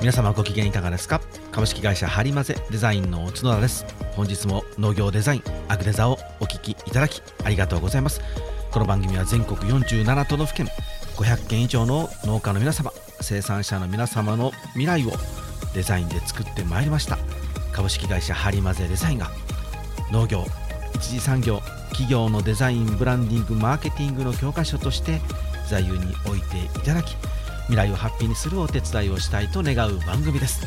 皆様ご機嫌いかがですか？株式会社ハリマゼデザインの角田です。本日も農業デザインアグデザをお聞きいただきありがとうございます。この番組は全国47都道府県500件以上の農家の皆様生産者の皆様の未来をデザインで作ってまいりました。株式会社ハリマゼデザインが農業一次産業企業のデザインブランディングマーケティングの教科書として座右に置いていただき未来をハッピーにするお手伝いをしたいと願う番組です。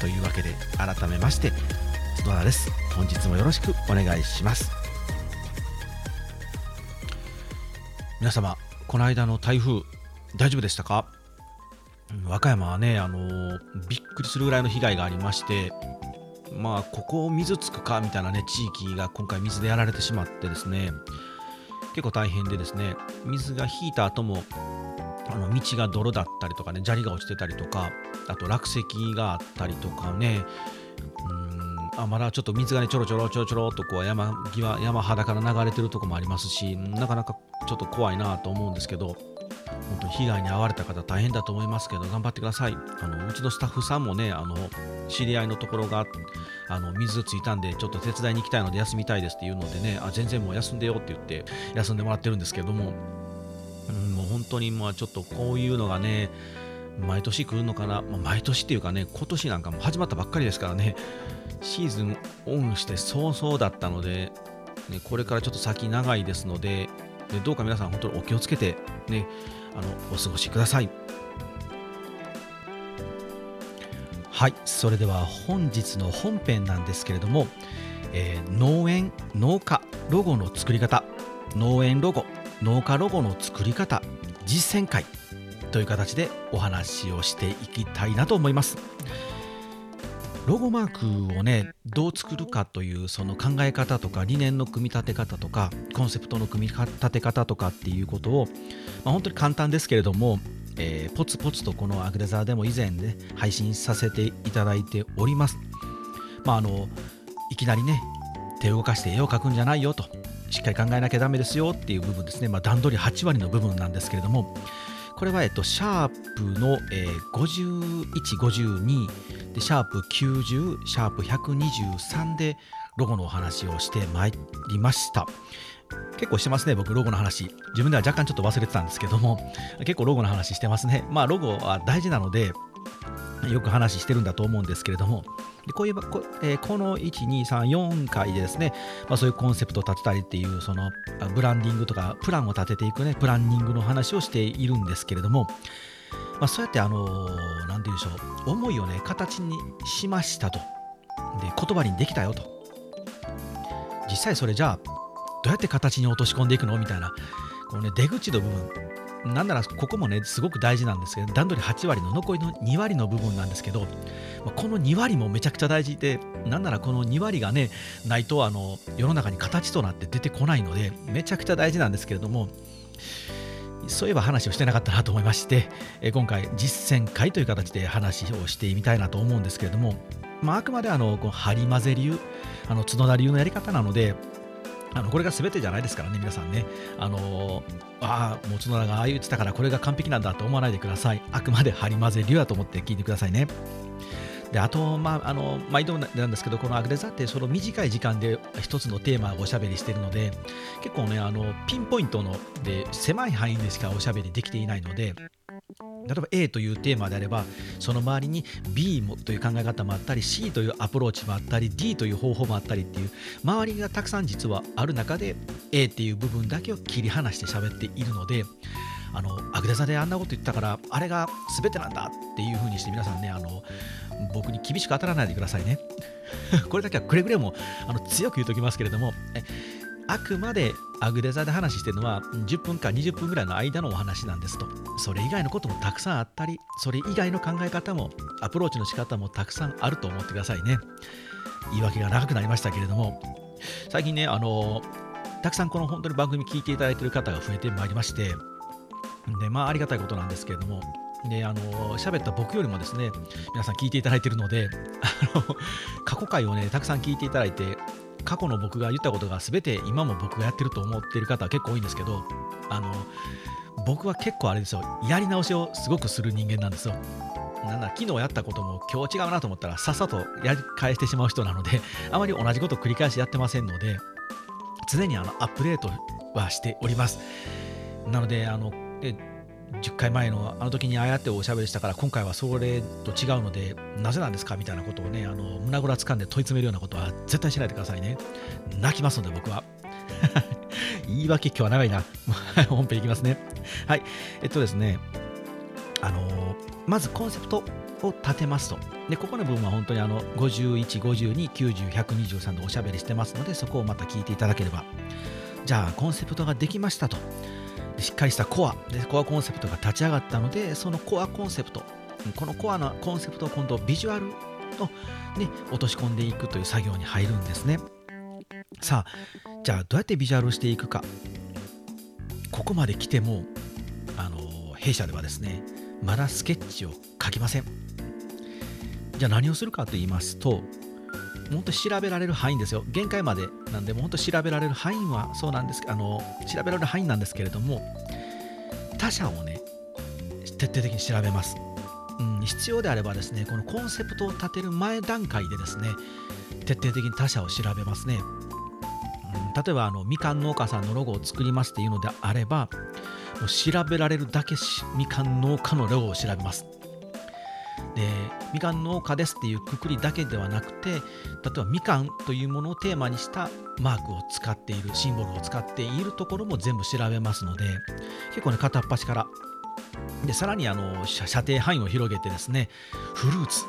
というわけで改めまして角田です。本日もよろしくお願いします。皆様この間の台風大丈夫でしたか？和歌山はねあのびっくりするぐらいの被害がありましてまあここ水つくかみたいなね地域が今回水でやられてしまってですね結構大変でですね水が引いた後もあの道が泥だったりとかね砂利が落ちてたりとかあと落石があったりとかねうんあまだちょっと水がねちょろちょろちょろちょろとこう山際山肌から流れてるとこもありますしなかなかちょっと怖いなと思うんですけど本当に被害に遭われた方大変だと思いますけど頑張ってください。あのうちのスタッフさんもねあの知り合いのところがあの水ついたんでちょっと手伝いに行きたいので休みたいですっていうのでねあ全然もう休んでよって言って休んでもらってるんですけども、うん、もう本当にまあちょっとこういうのがね毎年来るのかな、まあ、毎年っていうかね今年なんかも始まったばっかりですからね。シーズンオンして早々だったので、ね、これからちょっと先長いですのででどうか皆さん本当にお気をつけてねあのお過ごしください。はいそれでは本日の本編なんですけれども、えー、農園農家ロゴの作り方。農園ロゴ。農家ロゴの作り方実践会という形でお話をしていきたいなと思います。ロゴマークをねどう作るかというその考え方とか理念の組み立て方とかコンセプトの組み立て方とかっていうことを、まあ、本当に簡単ですけれども、えー、ポツポツとこのアグレザーでも以前ね配信させていただいております。まああのいきなりね手を動かして絵を描くんじゃないよとしっかり考えなきゃダメですよっていう部分ですね、まあ、段取り8割の部分なんですけれどもこれは、えっと、シャープの、えー、51、52で、シャープ90、シャープ123でロゴのお話をしてまいりました。結構してますね、僕、ロゴの話。自分では若干ちょっと忘れてたんですけども、結構ロゴの話してますね。まあ、ロゴは大事なので、よく話してるんだと思うんですけれども、でこういうこ,、えー、この1234回でですね、まあ、そういうコンセプトを立てたりっていうそのブランディングとかプランを立てていくねプランニングの話をしているんですけれども、まあ、そうやってあの何、て言うんでしょう思いをね形にしましたと。で言葉にできたよと。実際それじゃあどうやって形に落とし込んでいくのみたいなこのね出口の部分。なんならここもねすごく大事なんですけど段取り8割の残りの2割の部分なんですけどこの2割もめちゃくちゃ大事でなんならこの2割がねないとあの世の中に形となって出てこないのでめちゃくちゃ大事なんですけれどもそういえば話をしてなかったなと思いまして今回実践会という形で話をしてみたいなと思うんですけれども、まあ、あくまであのこの張り混ぜ流あの角田流のやり方なのであのこれが全てじゃないですからね、皆さんね。あのああ、もう角田がああ言ってたからこれが完璧なんだと思わないでください。あくまで張り混ぜ流やと思って聞いてくださいね。であと、まあ、あの毎度なんですけど、このアグレザってその短い時間で一つのテーマをおしゃべりしているので、結構ね、あのピンポイントので狭い範囲でしかおしゃべりできていないので、例えば A というテーマであればその周りに B もという考え方もあったり C というアプローチもあったり D という方法もあったりっていう周りがたくさん実はある中で A っていう部分だけを切り離して喋っているのであのアグデザであんなこと言ったからあれが全てなんだっていう風にして皆さんねあの僕に厳しく当たらないでくださいね。これだけはくれぐれもあの強く言うときますけれどもあくまでアグデザで話してるのは10分か20分ぐらいの間のお話なんですと。それ以外のこともたくさんあったりそれ以外の考え方もアプローチの仕方もたくさんあると思ってくださいね。言い訳が長くなりましたけれども。最近ねあのたくさんこの本当に番組聞いていただいている方が増えてまいりまして。でまあありがたいことなんですけれども。であの喋った僕よりもですね皆さん聞いていただいているのであの過去回をねたくさん聞いていただいて過去の僕が言ったことが全て今も僕がやってると思っている方は結構多いんですけどあの僕は結構あれですよ。やり直しをすごくする人間なんですよ。なんだ昨日やったことも今日違うなと思ったらさっさとやり返してしまう人なのであまり同じことを繰り返しやってませんので常にあのアップデートはしております。なのであの10回前のあの時にああやっておしゃべりしたから今回はそれと違うのでなぜなんですかみたいなことをねあの胸ぐらつかんで問い詰めるようなことは絶対しないでくださいね。泣きますので僕は。言い訳今日は長いな。本編いきますね。はい。えっとですね。あのまずコンセプトを立てますと。でここの部分は本当にあの51、52、90、123でおしゃべりしてますのでそこをまた聞いていただければ。じゃあコンセプトができましたと。しっかりしたコア。でコアコンセプトが立ち上がったのでそのコアコンセプト。このコアのコンセプトを今度ビジュアルと、ね、落とし込んでいくという作業に入るんですね。さあじゃあどうやってビジュアルしていくか。ここまで来てもあの弊社ではですねまだスケッチを書きません。じゃあ何をするかと言いますと本当調べられる範囲ですよ。限界までなんでも本当調べられる範囲はそうなんですあの調べられる範囲なんですけれども他者をね徹底的に調べます、うん、必要であればですねこのコンセプトを立てる前段階でですね徹底的に他者を調べますね、うん、例えばあのみかん農家さんのロゴを作りますっていうのであればもう調べられるだけみかん農家のロゴを調べます。でみかん農家ですっていうくくりだけではなくて例えばみかんというものをテーマにしたマークを使っているシンボルを使っているところも全部調べますので結構ね片っ端から。でさらにあの射程範囲を広げてですねフルーツ。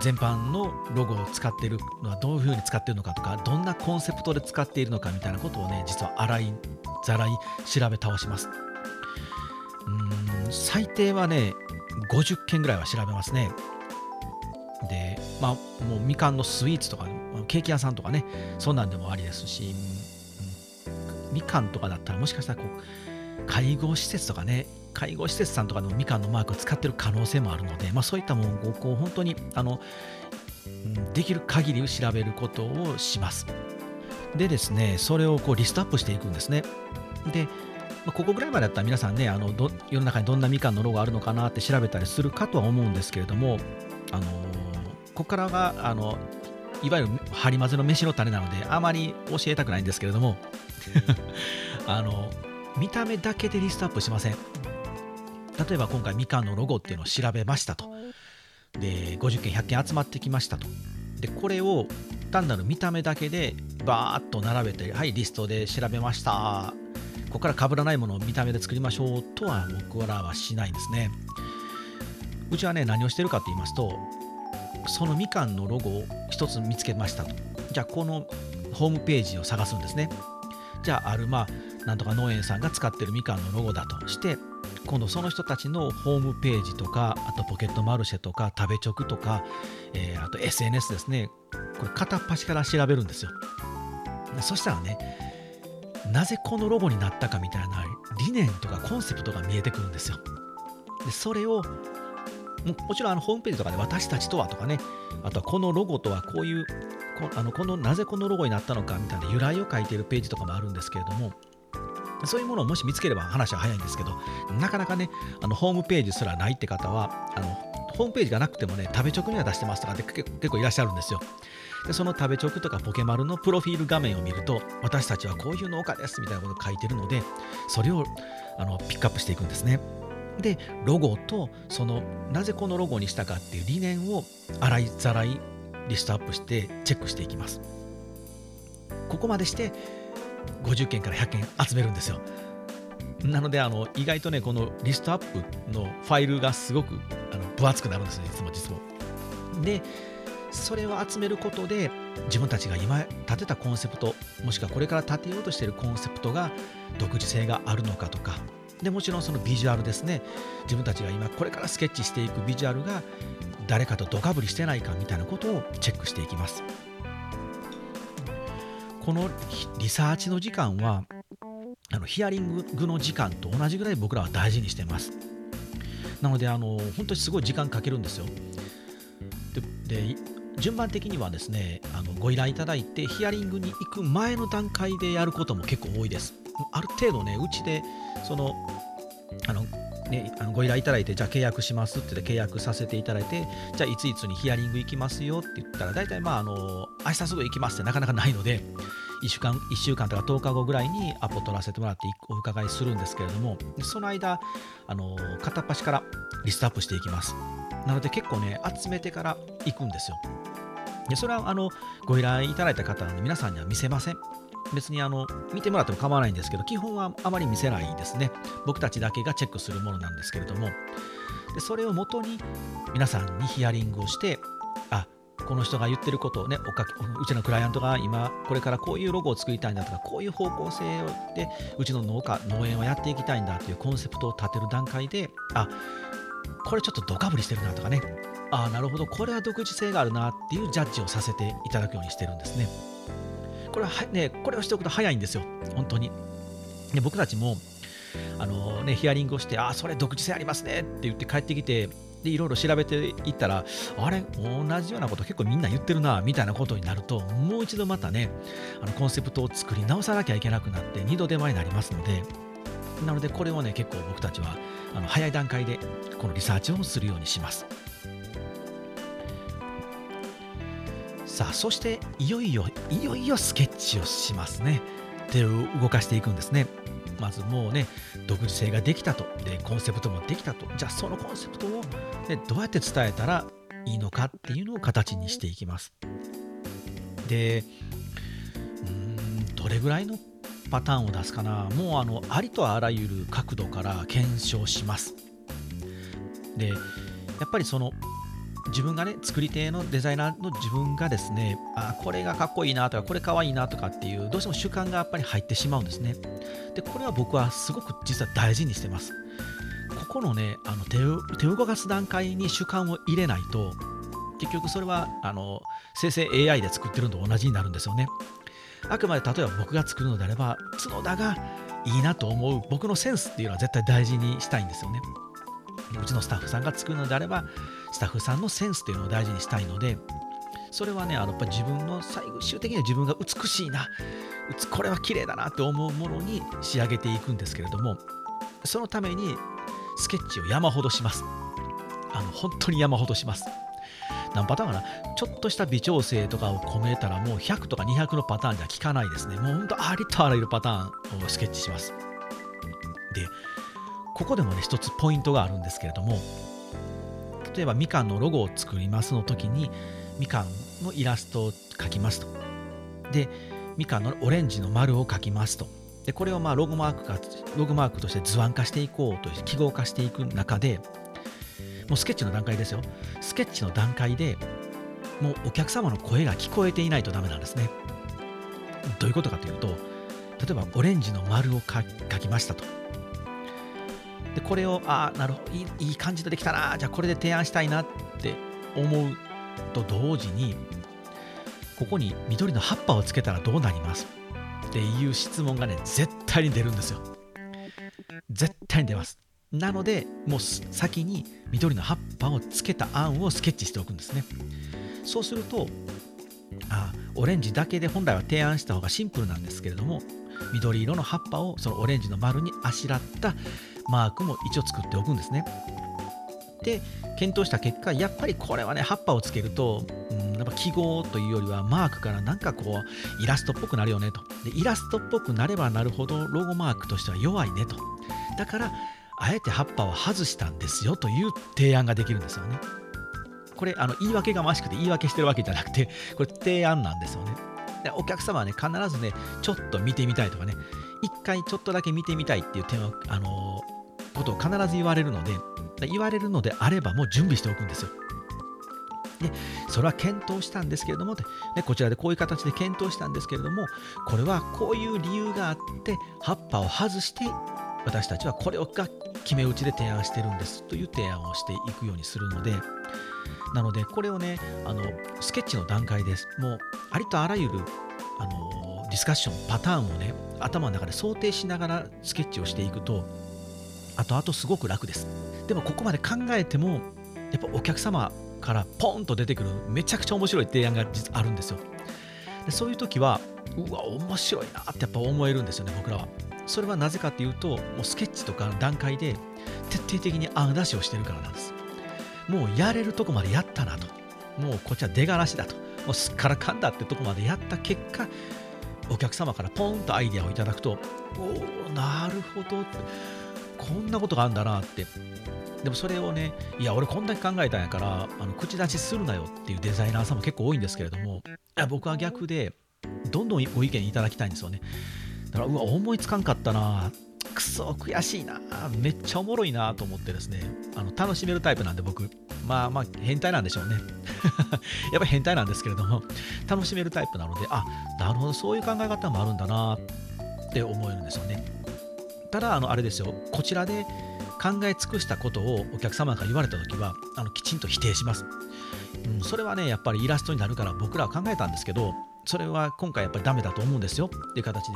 全般のロゴを使っているのはどういうふうに使っているのかとかどんなコンセプトで使っているのかみたいなことをね実は洗いざらい調べ倒します。うん最低はね50件ぐらいは調べますね。で、まあ、もうみかんのスイーツとか、ケーキ屋さんとかね、そんなんでもありですし、うん、みかんとかだったらもしかしたらこう、介護施設とかね、介護施設さんとかでもみかんのマークを使ってる可能性もあるので、まあ、そういったものをこう本当にあのできる限り調べることをします。でですね、それをこうリストアップしていくんですね。で、まあ、ここぐらいまでだったら皆さんねあのど世の中にどんなみかんのロゴあるのかなって調べたりするかとは思うんですけれども、あのー、ここからがあのいわゆるハリマゼの飯の種なのであまり教えたくないんですけれども あの見た目だけでリストアップしません。例えば今回みかんのロゴっていうのを調べましたと。で50件100件集まってきましたと。でこれを単なる見た目だけでバーッと並べてはいリストで調べました。ここから被らないものを見た目で作りましょうとは僕らはしないんですね。うちはね、何をしてるかと言いますと、そのみかんのロゴを一つ見つけましたと。じゃあ、このホームページを探すんですね。じゃあ、ある、まあ、なんとか農園さんが使ってるみかんのロゴだとして、今度その人たちのホームページとか、あとポケットマルシェとか、食べチョクとか、えー、あと SNS ですね。これ片っ端から調べるんですよ。そしたらね、なぜこのロゴになったかみたいな理念とかコンセプトが見えてくるんですよ。でそれをもちろんあのホームページとかで私たちとはとかね、あとはこのロゴとはこういう、こあのこのなぜこのロゴになったのかみたいな由来を書いているページとかもあるんですけれども、そういうものをもし見つければ話は早いんですけど、なかなかね、あのホームページすらないって方は、あのホームページがなくてもね、食べ直には出してますとかって結構いらっしゃるんですよ。でその食べチョクとかポケマルのプロフィール画面を見ると私たちはこういう農家ですみたいなことを書いてるのでそれをあのピックアップしていくんですね。でロゴとそのなぜこのロゴにしたかっていう理念を洗いざらいリストアップしてチェックしていきます。ここまでして50件から100件集めるんですよ。なのであの意外とねこのリストアップのファイルがすごくあの分厚くなるんですねいつも実もでそれを集めることで自分たちが今立てたコンセプトもしくはこれから立てようとしているコンセプトが独自性があるのかとかでもちろんそのビジュアルですね。自分たちが今これからスケッチしていくビジュアルが誰かとドカぶりしてないかみたいなことをチェックしていきます。このリサーチの時間はあのヒアリングの時間と同じぐらい僕らは大事にしてます。なのであの本当にすごい時間かけるんですよ。で順番的にはですねあのご依頼いただいてヒアリングに行く前の段階でやることも結構多いです。ある程度ねうちでそのあのね、あのご依頼いただいてじゃあ契約しますって言って契約させていただいてじゃあいついつにヒアリング行きますよって言ったら大体まああの明日すぐ行きますってなかなかないので1週間 ,1 週間とか10日後ぐらいにアポ取らせてもらってお伺いするんですけれどもその間あの片っ端からリストアップしていきます。なので結構ね集めてから行くんですよ。でそれはあのご依頼いただいた方の皆さんには見せません。別にあの見てもらっても構わないんですけど基本はあまり見せないですね。僕たちだけがチェックするものなんですけれども。でそれをもとに皆さんにヒアリングをしてあこの人が言ってることをねおかうちのクライアントが今これからこういうロゴを作りたいんだとかこういう方向性でうちの農家農園をやっていきたいんだというコンセプトを立てる段階であこれちょっとドカぶりしてるなとかねああなるほどこれは独自性があるなっていうジャッジをさせていただくようにしてるんですね。これはね、これをしておくと早いんですよ、本当に。で僕たちもあの、ね、ヒアリングをして、ああ、それ独自性ありますねって言って帰ってきて、でいろいろ調べていったら、あれ、同じようなこと結構みんな言ってるなみたいなことになると、もう一度またね、あのコンセプトを作り直さなきゃいけなくなって、二度手間になりますので、なのでこれをね、結構僕たちはあの早い段階でこのリサーチをするようにします。さあそしていよいよいよいよスケッチをしますね。手を動かしていくんですね。まずもうね独自性ができたと。でコンセプトもできたと。じゃあそのコンセプトを、ね、どうやって伝えたらいいのかっていうのを形にしていきます。でうんどれぐらいのパターンを出すかな。もうあのありとあらゆる角度から検証します。でやっぱりその自分がね作り手のデザイナーの自分がですねあこれがかっこいいなとかこれかわいいなとかっていうどうしても主観がやっぱり入ってしまうんですね。でこれは僕はすごく実は大事にしてます。ここのねあの手手動かす段階に主観を入れないと結局それはあの生成 AI で作ってるのと同じになるんですよね。あくまで例えば僕が作るのであれば角田がいいなと思う僕のセンスっていうのは絶対大事にしたいんですよね。うちのスタッフさんが作るのであればスタッフさんのセンスというのを大事にしたいのでそれはねあのやっぱ自分の最終的には自分が美しいなこれは綺麗だなって思うものに仕上げていくんですけれどもそのためにスケッチを山ほどします。あの本当に山ほどします。何パターンかな？ちょっとした微調整とかを込めたらもう100とか200のパターンじゃ効かないですね。もう本当ありとあらゆるパターンをスケッチします。でここでもね一つポイントがあるんですけれども例えばみかんのロゴを作りますの時にみかんのイラストを描きますと。でみかんのオレンジの丸を描きますと。でこれをまあロゴマークかロゴマークとして図案化していこうと記号化していく中でもうスケッチの段階ですよ。スケッチの段階でもうお客様の声が聞こえていないとダメなんですね。どういうことかというと例えばオレンジの丸を描きましたと。でこれをああなるほどいいいい感じでできたなじゃあこれで提案したいなって思うと同時にここに緑の葉っぱをつけたらどうなります？っていう質問がね絶対に出るんですよ。絶対に出ます。なのでもう先に緑の葉っぱをつけた案をスケッチしておくんですね。そうするとあオレンジだけで本来は提案した方がシンプルなんですけれども緑色の葉っぱをそのオレンジの丸にあしらったマークも一応作っておくんですね。で検討した結果やっぱりこれはね葉っぱをつけると、うん、やっぱ記号というよりはマークからなんかこうイラストっぽくなるよねと。でイラストっぽくなればなるほどロゴマークとしては弱いねと。だからあえて葉っぱを外したんですよという提案ができるんですよねこれあの言い訳がましくて言い訳してるわけじゃなくて これ提案なんですよねでお客様はね必ずねちょっと見てみたいとかね一回ちょっとだけ見てみたいっていう点をあのことを必ず言われるので言われるのであればもう準備しておくんですよ。でそれは検討したんですけれども、ね、こちらでこういう形で検討したんですけれどもこれはこういう理由があって葉っぱを外して私たちはこれが決め打ちで提案してるんですという提案をしていくようにするのでなのでこれをねあのスケッチの段階です。もうありとあらゆるあのディスカッションパターンをね頭の中で想定しながらスケッチをしていくとあとあとすごく楽です。でもここまで考えてもやっぱお客様からポンと出てくるめちゃくちゃ面白い提案があるんですよ。でそういう時はうわ面白いなってやっぱ思えるんですよね僕らは。それはなぜかというともうスケッチとかの段階で徹底的に案出しをしてるからなんです。もうやれるとこまでやったなと。もうこっちは出がらしだと。もうすっからかんだってとこまでやった結果お客様からポンとアイデアをいただくとおおなるほどって。こんなことがあるんだなって。でもそれをねいや俺こんだけ考えたんやからあの口出しするなよっていうデザイナーさんも結構多いんですけれどもいや僕は逆でどんどんご意見いただきたいんですよね。だからうわ思いつかんかったな。くそ悔しいな。めっちゃおもろいなと思ってですね。あの楽しめるタイプなんで僕。まあまあ変態なんでしょうね。やっぱり変態なんですけれども楽しめるタイプなのであなるほどそういう考え方もあるんだなって思えるんですよね。ただあのあれですよ。こちらで考え尽くしたことをお客様が言われた時はあのきちんと否定します、うん、それはねやっぱりイラストになるから僕らは考えたんですけどそれは今回やっぱりダメだと思うんですよ。っていう形で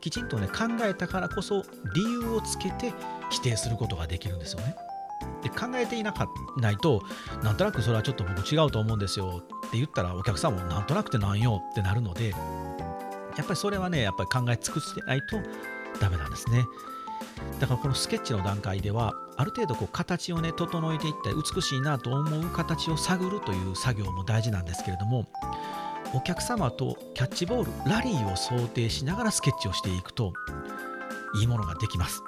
きちんとね考えたからこそ理由をつけて否定することができるんですよね。で考えていなかないとなんとなくそれはちょっと僕違うと思うんですよって言ったらお客さんもなんとなくてなんよってなるのでやっぱりそれはねやっぱり考え尽くしてないとダメなんですね。だからこのスケッチの段階ではある程度こう形をね整えていって美しいなと思う形を探るという作業も大事なんですけれどもお客様とキャッチボールラリーを想定しながらスケッチをしていくといいものができます。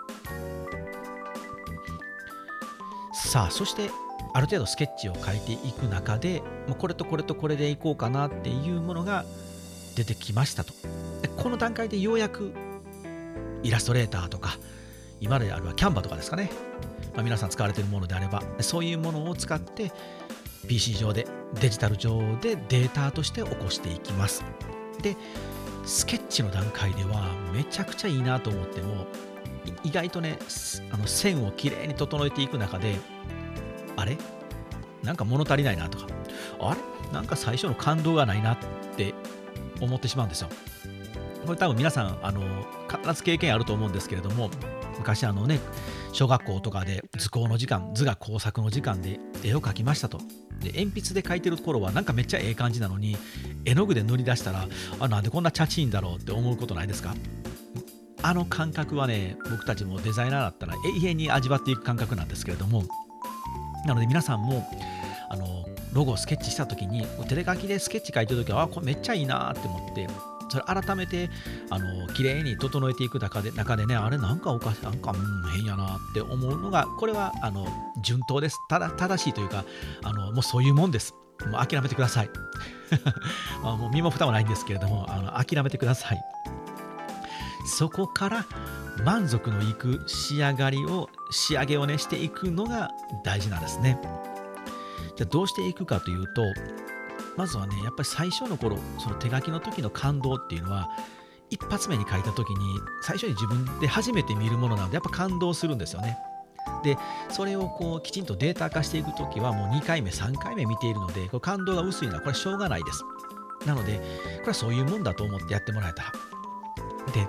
さあそしてある程度スケッチを書いていく中でこれとこれとこれでいこうかなっていうものが出てきましたと。この段階でようやくイラストレーターとか今であるはキャンバとかですかね、まあ、皆さん使われているものであればそういうものを使って PC 上でデジタル上でデータとして起こしていきます。でスケッチの段階ではめちゃくちゃいいなと思っても意外とねあの線をきれいに整えていく中であれ？なんか物足りないなとかあれ？なんか最初の感動がないなって思ってしまうんですよ。これ多分皆さんあの必ず経験あると思うんですけれども昔あのね小学校とかで図工の時間図画工作の時間で絵を描きましたと。で鉛筆で描いてる頃はなんかめっちゃええ感じなのに絵の具で塗り出したらあなんでこんなチャチいんだろうって思うことないですか？あの感覚はね僕たちもデザイナーだったら永遠に味わっていく感覚なんですけれども。なので皆さんもあのロゴをスケッチした時に手で書きでスケッチ書いてる時はあこれめっちゃいいなって思ってそれ改めてあの綺麗に整えていく中で中でねあれなんかおかしいなんか、うん、変やなって思うのがこれはあの順当です。ただ正しいというかあのもうそういうもんです。もう諦めてください。まあもう身も蓋もないんですけれどもあの諦めてください。そこから満足のいく仕上がりを仕上げをねしていくのが大事なんですね。じゃあどうしていくかというとまずはねやっぱり最初の頃その手書きの時の感動っていうのは一発目に書いた時に最初に自分で初めて見るものなのでやっぱ感動するんですよね。でそれをこうきちんとデータ化していく時はもう2回目3回目見ているのでこれ感動が薄いのはこれはしょうがないです。なのでこれはそういうもんだと思ってやってもらえたら。で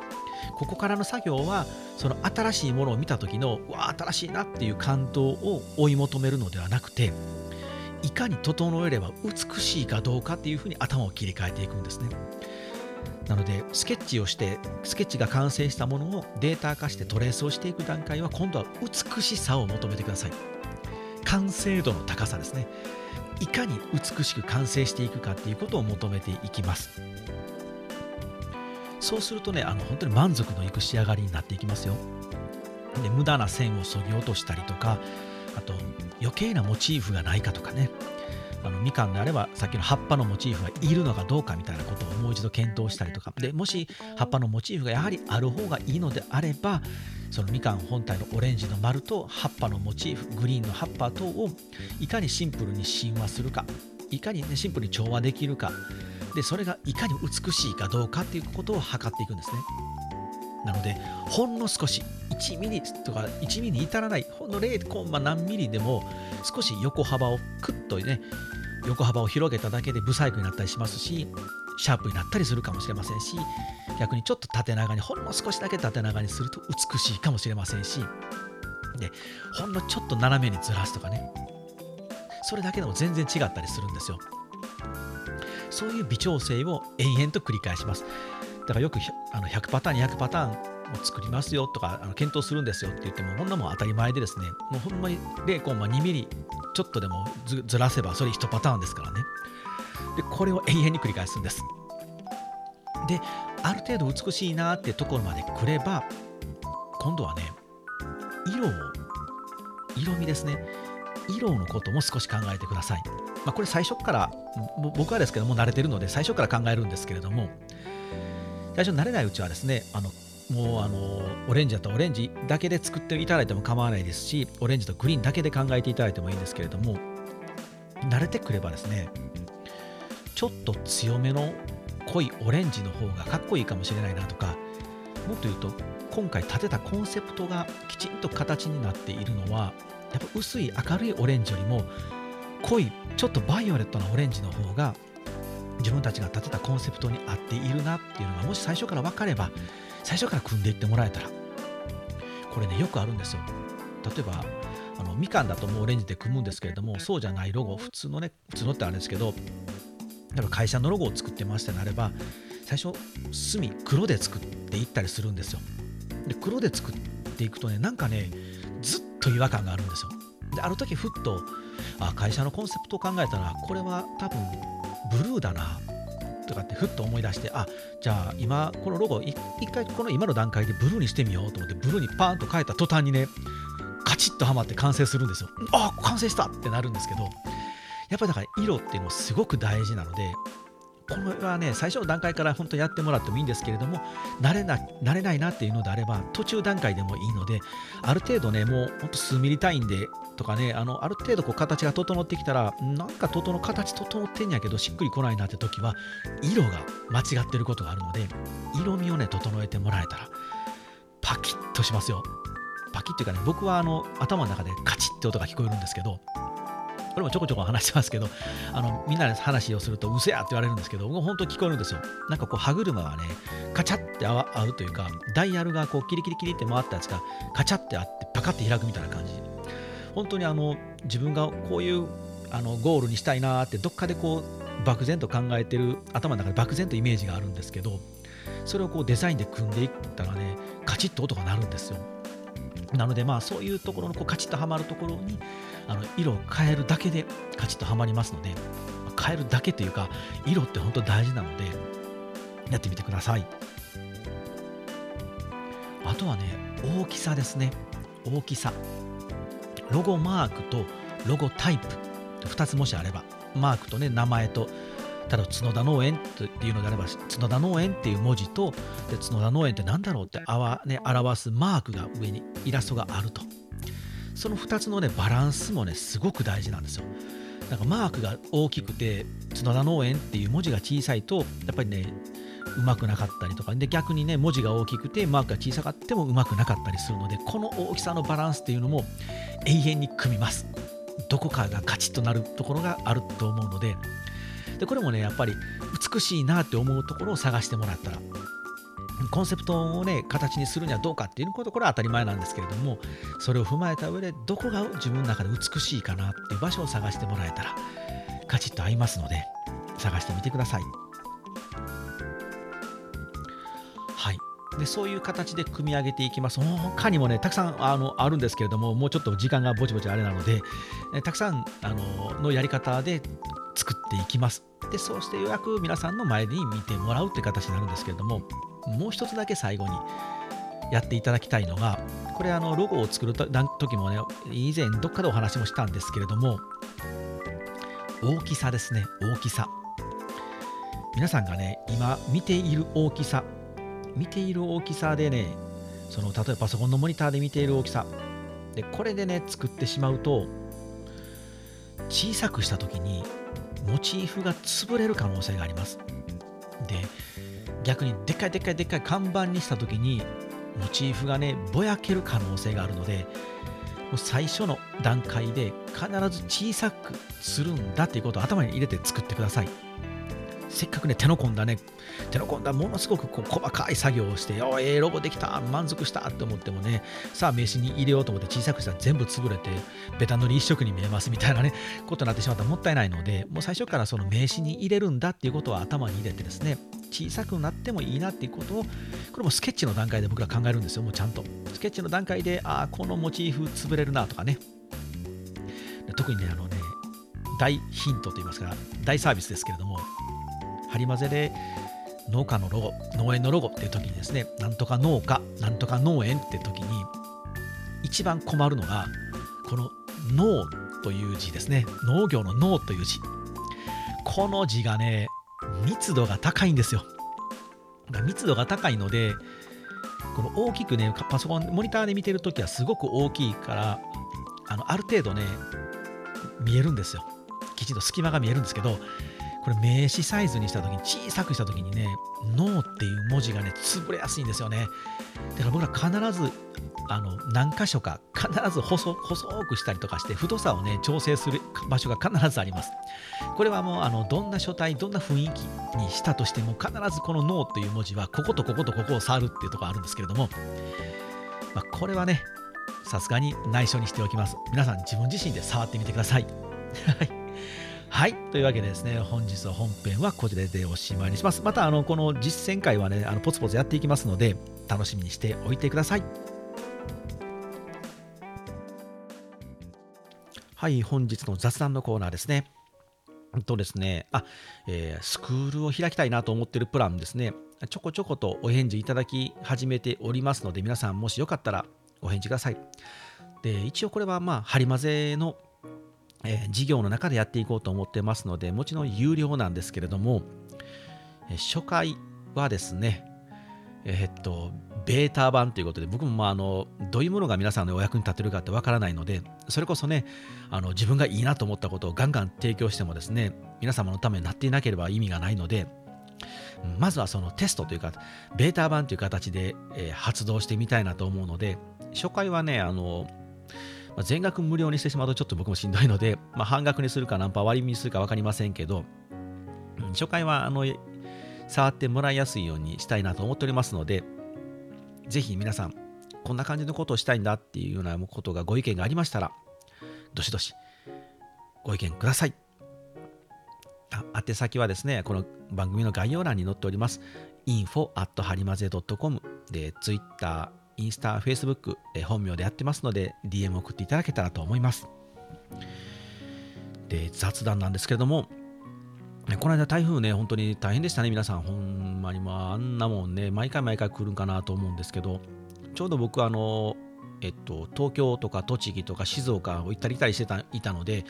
ここからの作業はその新しいものを見た時のわあ新しいなっていう感動を追い求めるのではなくていかに整えれば美しいかどうかっていうふうに頭を切り替えていくんですね。なのでスケッチをしてスケッチが完成したものをデータ化してトレースをしていく段階は今度は美しさを求めてください。完成度の高さですね。いかに美しく完成していくかっていうことを求めていきます。そうするとね、あの本当に満足のいく仕上がりになっていきますよ。で無駄な線をそぎ落としたりとか、あと余計なモチーフがないかとかね。あのみかんであればさっきの葉っぱのモチーフがいるのかどうかみたいなことをもう一度検討したりとか。でもし葉っぱのモチーフがやはりある方がいいのであればそのみかん本体のオレンジの丸と葉っぱのモチーフグリーンの葉っぱ等をいかにシンプルに親和するか。いかに、ね、シンプルに調和できるか。でそれがいかに美しいかどうかっていうことを測っていくんですね。なのでほんの少し1ミリとか1ミリに至らないほんの0コンマ何ミリでも少し横幅をクッとね横幅を広げただけでブサイクになったりしますしシャープになったりするかもしれませんし逆にちょっと縦長にほんの少しだけ縦長にすると美しいかもしれませんしでほんのちょっと斜めにずらすとかね。それだけでも全然違ったりするんですよ。そういう微調整を延々と繰り返します。だからよくあの100パターン200パターンもう作りますよとかあの検討するんですよって言ってもこんなもん当たり前でですねもうほんまに0コンマ2ミリちょっとでもずらせばそれ1パターンですからね。でこれを永遠に繰り返すんです。である程度美しいなってところまで来れば今度はね色を色味ですね。色のことも少し考えてください、まあ、これ最初から僕はですけども慣れてるので最初から考えるんですけれども最初慣れないうちはですねあのもうあのオレンジだとオレンジだけで作っていただいても構わないですしオレンジとグリーンだけで考えていただいてもいいんですけれども慣れてくればですねちょっと強めの濃いオレンジの方がかっこいいかもしれないなとかもっと言うと今回立てたコンセプトがきちんと形になっているのはやっぱ薄い明るいオレンジよりも濃いちょっとバイオレットなオレンジの方が自分たちが立てたコンセプトに合っているなっていうのがもし最初から分かれば最初から組んでいってもらえたらこれねよくあるんですよ。例えばあのみかんだともうオレンジで組むんですけれどもそうじゃないロゴ普通のね普通のってあれですけど例えば会社のロゴを作ってましてなれば最初墨黒で作っていったりするんですよ。で黒で作っていくとねなんかねずっと違和感があるんですよ。である時ふっとあ会社のコンセプトを考えたらこれは多分ブルーだなとかってふっと思い出してあじゃあ今このロゴ一回この今の段階でブルーにしてみようと思ってブルーにパーンと変えた途端にねカチッとはまって完成するんですよ。あ完成したってなるんですけどやっぱりだから色っていうのはすごく大事なのでこれはね最初の段階から本当やってもらってもいいんですけれども慣れな慣れないなっていうのであれば途中段階でもいいのである程度ねもうほんと数ミリ単位でとかねあのある程度こう形が整ってきたらなんか整形整ってんやけどしっくりこないなって時は色が間違ってることがあるので色味をね整えてもらえたらパキッとしますよ。パキッっていうかね僕はあの頭の中でカチッって音が聞こえるんですけどこれもちょこちょこ話してますけど、あのみんなで話をすると、うせやって言われるんですけど、本当に聞こえるんですよ。なんかこう、歯車がね、カチャって合うというか、ダイヤルがこう、キリキリキリって回ったやつが、カチャってあって、パカって開くみたいな感じ。本当にあの自分がこういうあのゴールにしたいなって、どっかでこう、漠然と考えてる、頭の中で漠然とイメージがあるんですけど、それをこうデザインで組んでいったらね、カチッと音が鳴るんですよ。なのでまあそういうところのこうカチッとはまるところにあの色を変えるだけでカチッとはまりますので変えるだけというか色って本当大事なのでやってみてください。あとはね大きさですね。大きさ。ロゴマークとロゴタイプ。2つもしあればマークとね名前とただ角田農園っていうのであれば角田農園っていう文字とで角田農園って何だろうってあわ、ね、表すマークが上にイラストがあると。その2つのねバランスもねすごく大事なんですよ。なんかマークが大きくて角田農園っていう文字が小さいとやっぱりねうまくなかったりとか。で逆にね文字が大きくてマークが小さかってもうまくなかったりするのでこの大きさのバランスっていうのも永遠に組みます。どこかがカチッとなるところがあると思うのででこれもねやっぱり美しいなって思うところを探してもらったらコンセプトをね形にするにはどうかっていうことこれは当たり前なんですけれどもそれを踏まえた上でどこが自分の中で美しいかなっていう場所を探してもらえたらカチッと合いますので探してみてください。でそういう形で組み上げていきます。他にもね、たくさんあのあるんですけれども、もうちょっと時間がぼちぼちあれなので、たくさんあののやり方で作っていきます。で、そうしてようやく皆さんの前に見てもらうって形になるんですけれども、もう一つだけ最後にやっていただきたいのが、これあのロゴを作る時もね、以前どっかでお話もしたんですけれども、大きさですね、大きさ。皆さんがね、今見ている大きさ、見ている大きさでね、その例えばパソコンのモニターで見ている大きさ、でこれでね、作ってしまうと、小さくした時にモチーフが潰れる可能性があります。で、逆にでっかいでっかいでっかい看板にした時にモチーフがねぼやける可能性があるのでもう最初の段階で必ず小さくするんだっていうことを頭に入れて作ってくださいせっかくね手の込んだね手の込んだものすごくこう細かい作業をしておええー、ロゴできた満足したって思ってもねさあ名刺に入れようと思って小さくしたら全部潰れてベタ塗り一色に見えますみたいなねことになってしまったらもったいないのでもう最初からその名刺に入れるんだっていうことは頭に入れてですね小さくなってもいいなっていうことをこれもスケッチの段階で僕は考えるんですよもうちゃんと。スケッチの段階でああこのモチーフ潰れるなとかね。特にねあのね大ヒントといいますか大サービスですけれども針混ぜで農家のロゴ農園のロゴっていう時にですねなんとか農家なんとか農園って時に一番困るのがこの農という字ですね。農業の農という字。この字がね密度が高いんですよ。密度が高いのでこの大きくねパソコンモニターで見てるときはすごく大きいからあのある程度ね見えるんですよ。きちんと隙間が見えるんですけどこれ名詞サイズにした時に小さくした時にね「脳」っていう文字がね潰れやすいんですよね。だから僕ら必ずあの何箇所か必ず細細くしたりとかして太さをね調整する場所が必ずあります。これはもうあのどんな書体どんな雰囲気にしたとしても必ずこの「脳」という文字はこことこことここを触るっていうところあるんですけれども、まあ、これはねさすがに内緒にしておきます。皆さん自分自身で触ってみてください。はい。はい。というわけでですね、本日の本編はこちらでおしまいにします。また、あの、この実践会はね、あのポツポツやっていきますので、楽しみにしておいてください。はい、本日の雑談のコーナーですね。とですね、あ、えー、スクールを開きたいなと思ってるプランですね、ちょこちょことお返事いただき始めておりますので、皆さんもしよかったらお返事ください。で、一応これはまあ、張り混ぜのえー、事業の中でやっていこうと思ってますので、もちろん有料なんですけれども、え、初回はですね、えー、っと、ベータ版ということで、僕もまああのどういうものが皆さんのお役に立てるかってわからないので、それこそね、あの自分がいいなと思ったことをガンガン提供してもですね、皆様のためになっていなければ意味がないので、まずはそのテストというか、ベータ版という形で、えー、発動してみたいなと思うので、初回はね、あのまあ、全額無料にしてしまうとちょっと僕もしんどいので、まあ、半額にするか何パー割りにするか分かりませんけど、うん、初回はあの触ってもらいやすいようにしたいなと思っておりますので、ぜひ皆さん、こんな感じのことをしたいんだっていうようなことがご意見がありましたら、どしどしご意見ください。あ宛先はですね、この番組の概要欄に載っております。info at はりまぜ .com で Twitter、インスタ、フェイスブック、え本名でやってますので、DM 送っていただけたらと思います。で、雑談なんですけれども、この間台風ね、本当に大変でしたね、皆さん。ほんまに、まあ、あんなもんね、毎回毎回来るんかなと思うんですけど、ちょうど僕、あの、えっと、東京とか栃木とか静岡を行ったり来たりしてたいたので、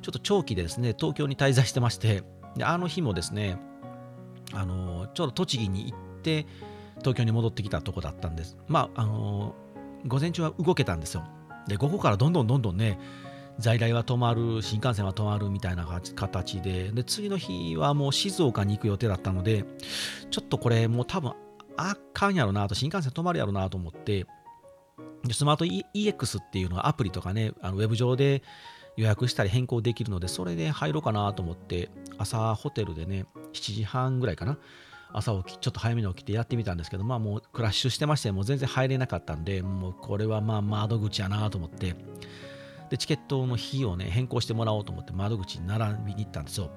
ちょっと長期でですね、東京に滞在してまして、であの日もですね、あの、ちょうど栃木に行って、東京に戻ってきたとこだったんです。まあ、あのー、午前中は動けたんですよ。で、午後からどんどんどんどんね、在来は止まる、新幹線は止まるみたいな形で、で、次の日はもう静岡に行く予定だったので、ちょっとこれもう多分あかんやろなと、新幹線止まるやろなと思って、でスマート EX っていうのはアプリとかね、あのウェブ上で予約したり変更できるので、それで入ろうかなと思って、朝ホテルでね、7時半ぐらいかな、朝起き、ちょっと早めに起きてやってみたんですけど、まあもうクラッシュしてまして、もう全然入れなかったんで、もうこれはまあ窓口やなと思って、で、チケットの日をね、変更してもらおうと思って窓口に並びに行ったんですよ。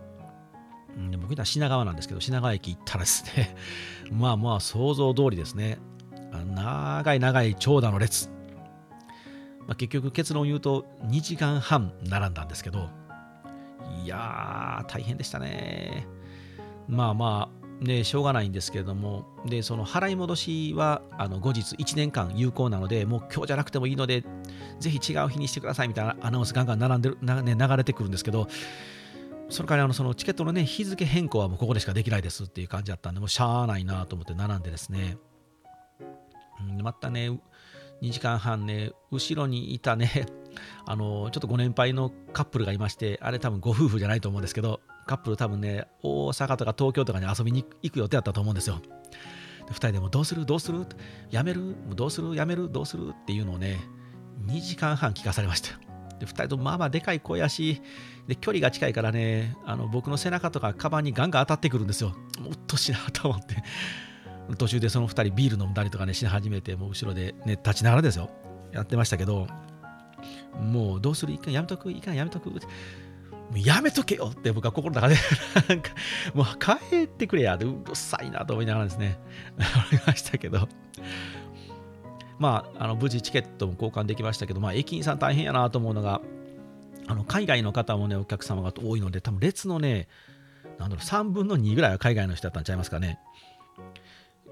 で僕は品川なんですけど、品川駅行ったらですね、まあまあ想像通りですね、長い長い長蛇の列。まあ、結局結論言うと2時間半並んだんですけど、いやー、大変でしたね。まあまあ、でしょうがないんですけれども、でその払い戻しはあの後日1年間有効なので、もう今日じゃなくてもいいので、ぜひ違う日にしてくださいみたいなアナウンスガンガン並んでる、ね、流れてくるんですけど、それからあのそのチケットの、ね、日付変更はもうここでしかできないですっていう感じだったんで、もうしゃあないなと思って並んでですね、うん、またね、2時間半ね、後ろにいたね、あのちょっとご年配のカップルがいまして、あれ多分ご夫婦じゃないと思うんですけど、カップル多分ね、大阪とか東京とかに遊びに行く予定だったと思うんですよ。で2人でもどうする？どうする？やめる？どうする？やめる？どうする？っていうのをね、2時間半聞かされました。で2人ともまあまあでかい声やし、で距離が近いからね、あの僕の背中とかカバンにガンガン当たってくるんですよ。もっとしなと思って。途中でその2人ビール飲んだりとかねし始めて、もう後ろでね、立ちながらですよ。やってましたけど、もうどうする？いかんやめとく？いかんやめとく？もうやめとけよって僕は心の中で なんか、もう帰ってくれやで、うるさいなと思いながらですね、思いましたけど、まあ、あの無事チケットも交換できましたけど、まあ、駅員さん大変やなと思うのが、あの海外の方もね、お客様が多いので、多分列のね、なんだろう、3分の2ぐらいは海外の人だったんちゃいますかね。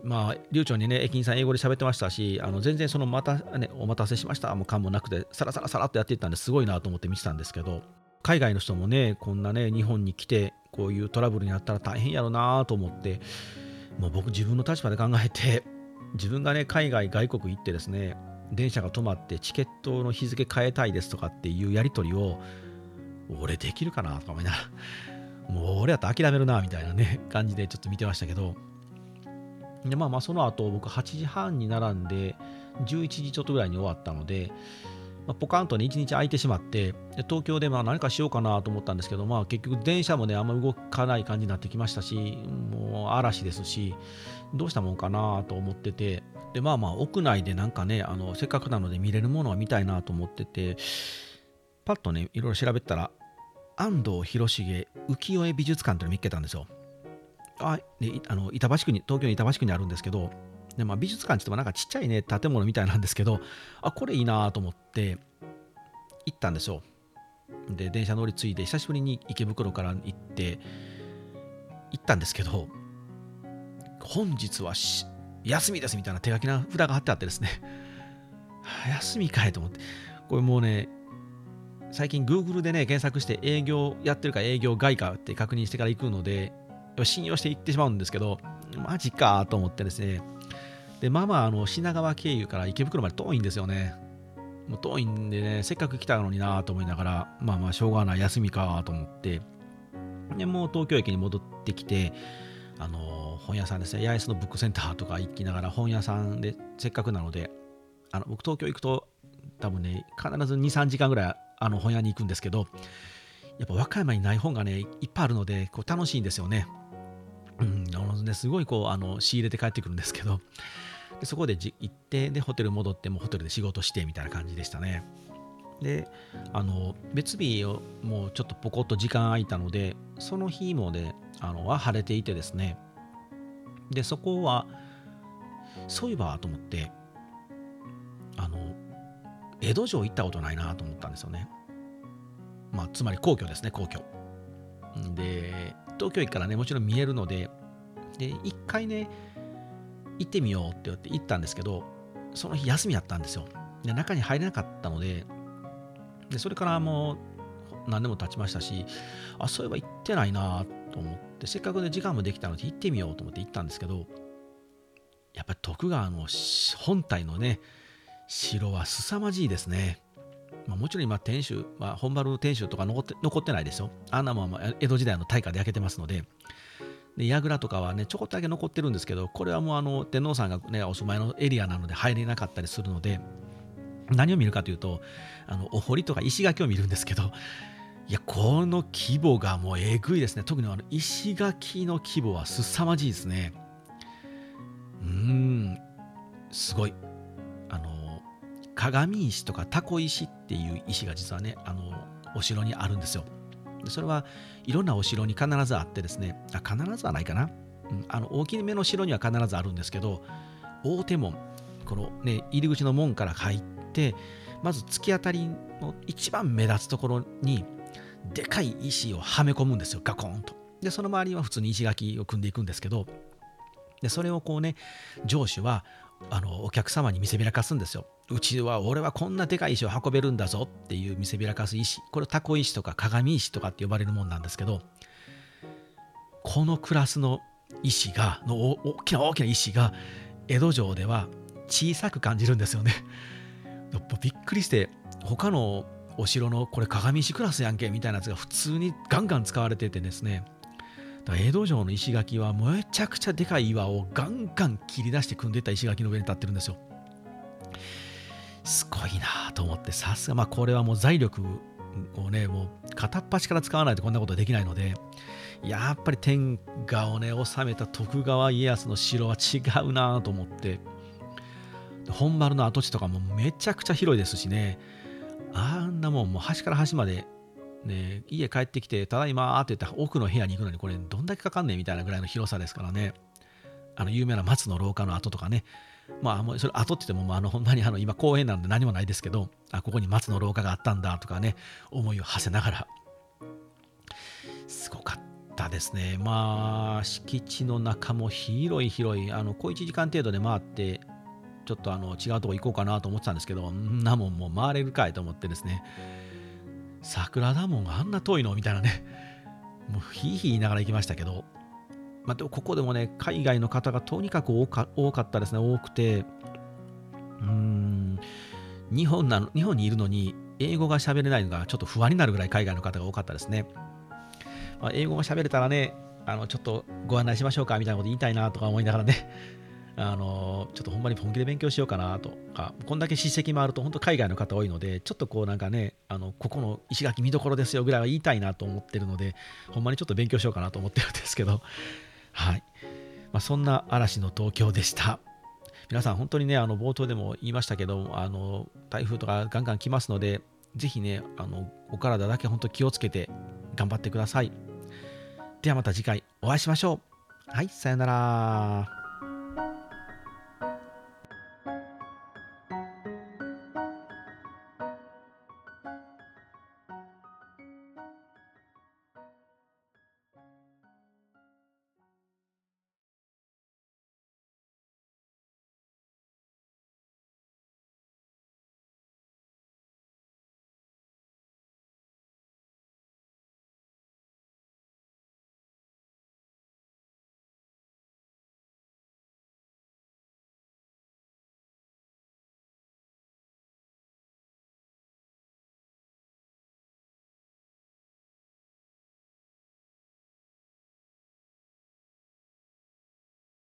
まあ、流暢にね、駅員さん英語で喋ってましたし、あの全然そのまた、ね、お待たせしましたもう感もなくて、さらさらさらっとやっていったんですごいなと思って見てたんですけど、海外の人もね、こんなね、日本に来て、こういうトラブルになったら大変やろなと思って、もう僕自分の立場で考えて、自分がね、海外、外国行ってですね、電車が止まってチケットの日付変えたいですとかっていうやり取りを、俺できるかなとか思いながら、もう俺やったら諦めるなみたいなね、感じでちょっと見てましたけど、でまあまあその後僕8時半に並んで11時ちょっとぐらいに終わったので、まあ、ポカンとね1日空いてしまって東京でまあ何かしようかなと思ったんですけどまあ結局電車もねあんま動かない感じになってきましたしもう嵐ですしどうしたもんかなと思っててでまあまあ屋内でなんかねあのせっかくなので見れるものは見たいなと思っててパッとねいろいろ調べたら安藤広重浮世絵美術館というのを見つけたんですよ。あね、あの板橋区に東京の板橋区にあるんですけどで、まあ、美術館って言ってもなんかちっちゃいね建物みたいなんですけどあこれいいなと思って行ったんですよ。で電車乗り継いで久しぶりに池袋から行って行ったんですけど本日は休みですみたいな手書きな札が貼ってあってですね。休みかいと思って。これもうね最近 Google でね検索して営業やってるか営業外かって確認してから行くので信用して行ってしまうんですけど、マジかと思ってですね。で、まあまあ、あの品川経由から池袋まで遠いんですよね。もう遠いんでね、せっかく来たのになと思いながら、まあまあ、しょうがない、休みかと思って、で、もう東京駅に戻ってきて、あの、本屋さんですね、八重洲のブックセンターとか行きながら、本屋さんでせっかくなので、あの僕、東京行くと、多分ね、必ず2、3時間ぐらいあの本屋に行くんですけど、やっぱ和歌山にない本がね、いっぱいあるので、こう楽しいんですよね。うん、あのね、すごいこうあの仕入れて帰ってくるんですけど、でそこで行って、で、ホテル戻ってもホテルで仕事してみたいな感じでしたね。で、あの別日をもうちょっとポコッと時間空いたので、その日もね、あのは晴れていてですね、で、そこは、そういえばと思って、あの、江戸城行ったことないなと思ったんですよね。まあ、つまり皇居ですね、皇居。で、東京駅からね、もちろん見えるので、で、一回ね、行ってみようって言って行ったんですけど、その日休みやったんですよ。で、中に入れなかったので、で、それからもう何年も経ちましたし、あ、そういえば行ってないなと思って、せっかくね、時間もできたので行ってみようと思って行ったんですけど、やっぱり徳川の本体のね、城は凄まじいですね。まあ、もちろん今、天守、まあ、本丸の天守とか残って残ってないですよ。あんなもん江戸時代の大火で焼けてますので、で櫓とかはね、ちょこっとだけ残ってるんですけど、これはもうあの天皇さんが、ね、お住まいのエリアなので入れなかったりするので、何を見るかというと、あのお堀とか石垣を見るんですけど、いや、この規模がもうえぐいですね。特にあの石垣の規模は凄まじいですね。うーん、すごい。あの鏡石とかタコ石っていう石が実はねあのお城にあるんですよそれはいろんなお城に必ずあってですね。あ必ずはないかな、うん、あの大きめの城には必ずあるんですけど大手門このね入り口の門から入ってまず突き当たりの一番目立つところにでかい石をはめ込むんですよ。ガコンと。でその周りは普通に石垣を組んでいくんですけどでそれをこうね城主はあのお客様に見せびらかすんですよ。うちは俺はこんなでかい石を運べるんだぞっていう見せびらかす石。これタコ石とか鏡石とかって呼ばれるもんなんですけど、このクラスの石が、の大きな大きな石が江戸城では小さく感じるんですよね。びっくりして、他のお城のこれ鏡石クラスやんけみたいなやつが普通にガンガン使われててですね、江戸城の石垣はめちゃくちゃでかい岩をガンガン切り出して組んでた石垣の上に立ってるんですよ。すごいなと思って、さすが、まあこれはもう財力をね、もう片っ端から使わないとこんなことできないので、やっぱり天下をね、治めた徳川家康の城は違うなと思って、本丸の跡地とかもめちゃくちゃ広いですしね、あんなもんもう端から端までね、家帰ってきて、ただいまって言って奥の部屋に行くのに、これどんだけかかんねんみたいなぐらいの広さですからね。あの有名な松の廊下の跡とかね。まあ、もうそれ跡って言っても、まあのほんまにあの今公園なんで何もないですけど、あ、ここに松の廊下があったんだとかね、思いを馳せながら。すごかったですね。まあ、敷地の中も広い広い、あの小1時間程度で回って、ちょっとあの違うとこ行こうかなと思ってたんですけど、んなもんもう回れるかいと思ってですね、桜田門があんな遠いの？みたいなね、もうひいひい言いながら行きましたけど、まあ、でもここでもね、海外の方がとにかく多かったですね、多くて、うん、日本なの日本にいるのに、英語が喋れないのがちょっと不安になるぐらい海外の方が多かったですね。まあ、英語が喋れたらね、あのちょっとご案内しましょうかみたいなこと言いたいなとか思いながらね、あのちょっとほんまに本気で勉強しようかなとか、こんだけ史跡もあると、本当海外の方多いので、ちょっとこうなんかね、あのここの石垣見どころですよぐらいは言いたいなと思ってるので、ほんまにちょっと勉強しようかなと思ってるんですけど、はい。まあ、そんな嵐の東京でした。皆さん、本当にね、あの冒頭でも言いましたけど、あの台風とかガンガン来ますので、ぜひね、あのお体だけ本当気をつけて頑張ってください。ではまた次回お会いしましょう。はい、さよなら。